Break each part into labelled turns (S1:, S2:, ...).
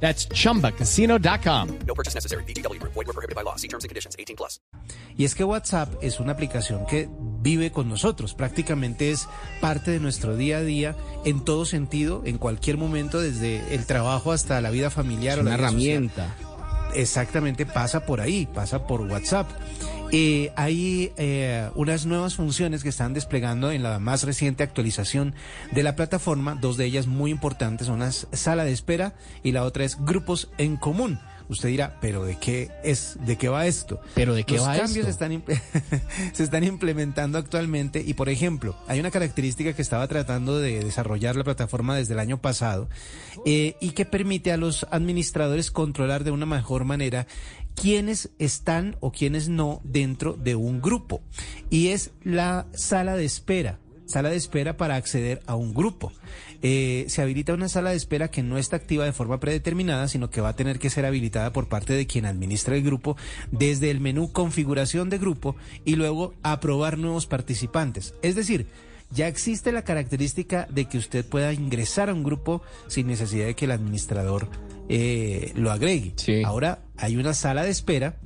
S1: That's chumbacasino.com.
S2: No purchase necessary. BGW. Void were prohibited by law. See terms and conditions. 18 plus.
S3: Y es que WhatsApp es una aplicación que vive con nosotros, prácticamente es parte de nuestro día a día en todo sentido, en cualquier momento, desde el trabajo hasta la vida familiar.
S4: Es
S3: o la
S4: una
S3: social.
S4: herramienta.
S3: Exactamente, pasa por ahí, pasa por WhatsApp. Eh, hay eh, unas nuevas funciones que están desplegando en la más reciente actualización de la plataforma. Dos de ellas muy importantes son las sala de espera y la otra es grupos en común. Usted dirá, pero ¿de qué es? ¿De qué va esto?
S4: ¿Pero de qué
S3: Los
S4: va
S3: cambios
S4: esto?
S3: Están se están implementando actualmente y, por ejemplo, hay una característica que estaba tratando de desarrollar la plataforma desde el año pasado eh, y que permite a los administradores controlar de una mejor manera quiénes están o quiénes no dentro de un grupo. Y es la sala de espera sala de espera para acceder a un grupo. Eh, se habilita una sala de espera que no está activa de forma predeterminada, sino que va a tener que ser habilitada por parte de quien administra el grupo desde el menú configuración de grupo y luego aprobar nuevos participantes. Es decir, ya existe la característica de que usted pueda ingresar a un grupo sin necesidad de que el administrador eh, lo agregue.
S4: Sí.
S3: Ahora hay una sala de espera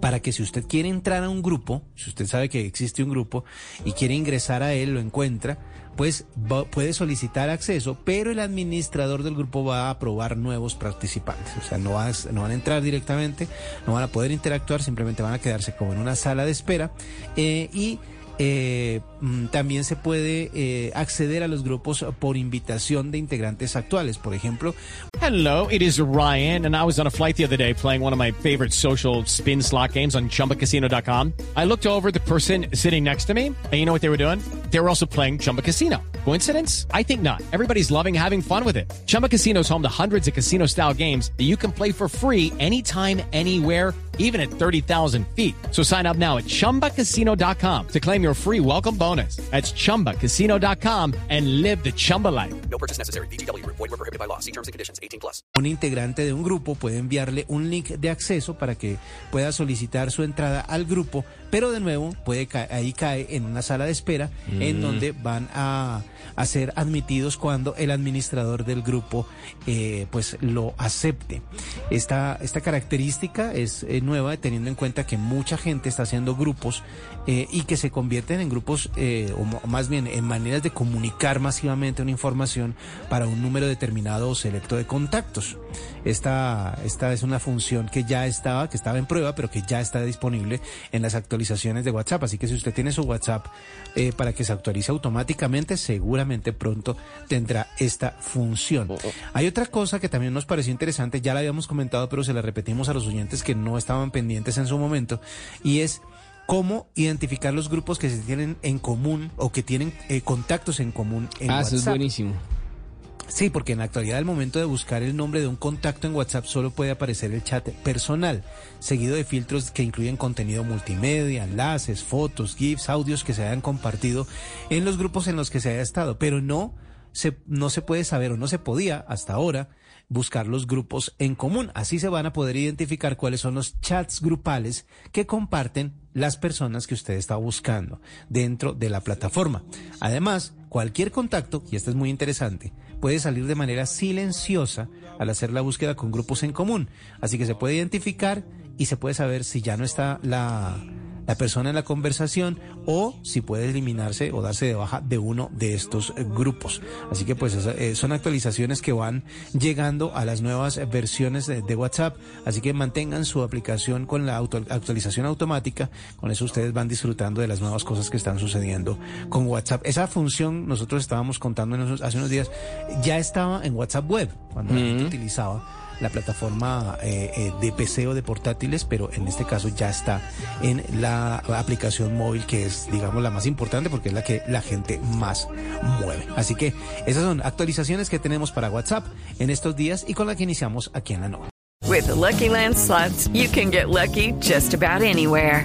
S3: para que si usted quiere entrar a un grupo, si usted sabe que existe un grupo y quiere ingresar a él, lo encuentra, pues puede solicitar acceso, pero el administrador del grupo va a aprobar nuevos participantes. O sea, no van a entrar directamente, no van a poder interactuar, simplemente van a quedarse como en una sala de espera eh, y eh, mm, también se puede eh, acceder a los grupos por invitación de integrantes actuales. Por ejemplo,
S1: Hello, it is Ryan, and I was on a flight the other day playing one of my favorite social spin slot games on chumbacasino.com. I looked over the person sitting next to me, and you know what they were doing? They were also playing Chumba Casino. Coincidence? I think not. Everybody's loving having fun with it. Chumba Casino is home to hundreds of casino style games that you can play for free anytime, anywhere even at 30,000 feet. So sign up now at ChumbaCasino.com to claim your free welcome bonus. That's ChumbaCasino.com and live the Chumba life.
S2: No purchase necessary. BGW. Void were prohibited by law. See terms and conditions. 18 plus.
S3: un integrante de un grupo puede enviarle un link de acceso para que pueda solicitar su entrada al grupo, pero de nuevo puede ca- ahí cae en una sala de espera en donde van a, a ser admitidos cuando el administrador del grupo eh, pues lo acepte. Esta, esta característica es eh, nueva teniendo en cuenta que mucha gente está haciendo grupos eh, y que se convierten en grupos eh, o más bien en maneras de comunicar masivamente una información para un número determinado o selecto de contactos. Esta, esta es una función que ya estaba, que estaba en prueba, pero que ya está disponible en las actualizaciones de WhatsApp. Así que si usted tiene su WhatsApp eh, para que se actualice automáticamente, seguramente pronto tendrá esta función. Hay otra cosa que también nos pareció interesante, ya la habíamos comentado, pero se la repetimos a los oyentes que no estaban pendientes en su momento, y es cómo identificar los grupos que se tienen en común o que tienen eh, contactos en común en
S4: ah,
S3: WhatsApp.
S4: eso es buenísimo.
S3: Sí, porque en la actualidad al momento de buscar el nombre de un contacto en WhatsApp solo puede aparecer el chat personal, seguido de filtros que incluyen contenido multimedia, enlaces, fotos, GIFs, audios que se hayan compartido en los grupos en los que se haya estado, pero no se, no se puede saber o no se podía hasta ahora buscar los grupos en común. Así se van a poder identificar cuáles son los chats grupales que comparten las personas que usted está buscando dentro de la plataforma. Además, cualquier contacto, y esto es muy interesante, puede salir de manera silenciosa al hacer la búsqueda con grupos en común. Así que se puede identificar y se puede saber si ya no está la, la persona en la conversación o si puede eliminarse o darse de baja de uno de estos eh, grupos. Así que pues eh, son actualizaciones que van llegando a las nuevas versiones de, de WhatsApp. Así que mantengan su aplicación con la auto- actualización automática. Con eso ustedes van disfrutando de las nuevas cosas que están sucediendo con WhatsApp. Esa función nosotros estábamos contando hace unos días ya estaba en WhatsApp Web cuando la gente utilizaba la plataforma eh, eh, de PC o de portátiles, pero en este caso ya está en la aplicación móvil que es, digamos, la más importante porque es la que la gente más mueve. Así que esas son actualizaciones que tenemos para WhatsApp en estos días y con la que iniciamos aquí en la nova.
S4: With the Lucky Land slots, you can get lucky just about anywhere.